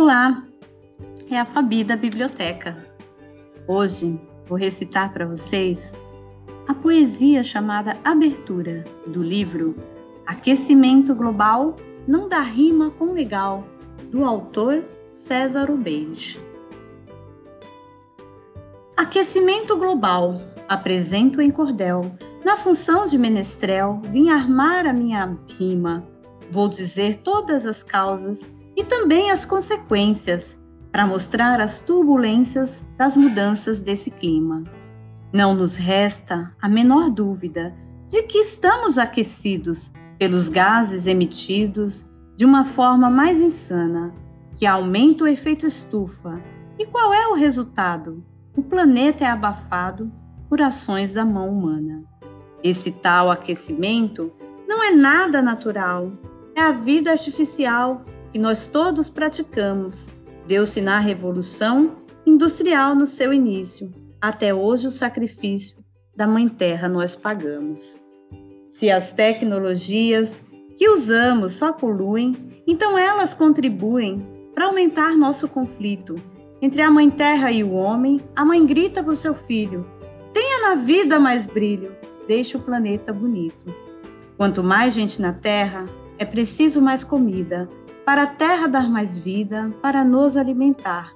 Olá, é a Fabi da Biblioteca. Hoje vou recitar para vocês a poesia chamada Abertura do livro Aquecimento Global Não Dá Rima com Legal, do autor César Ubeide. Aquecimento global, apresento em cordel, na função de menestrel, vim armar a minha rima. Vou dizer todas as causas e também as consequências, para mostrar as turbulências das mudanças desse clima. Não nos resta a menor dúvida de que estamos aquecidos pelos gases emitidos de uma forma mais insana, que aumenta o efeito estufa. E qual é o resultado? O planeta é abafado por ações da mão humana. Esse tal aquecimento não é nada natural, é a vida artificial que nós todos praticamos. Deu-se na Revolução Industrial no seu início. Até hoje o sacrifício da Mãe Terra nós pagamos. Se as tecnologias que usamos só poluem, então elas contribuem para aumentar nosso conflito. Entre a Mãe Terra e o homem, a mãe grita para o seu filho: tenha na vida mais brilho, deixe o planeta bonito. Quanto mais gente na Terra, é preciso mais comida, para a terra dar mais vida, para nos alimentar.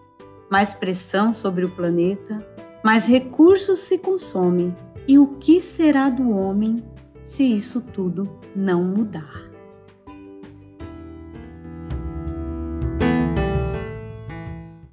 Mais pressão sobre o planeta, mais recursos se consomem. E o que será do homem se isso tudo não mudar?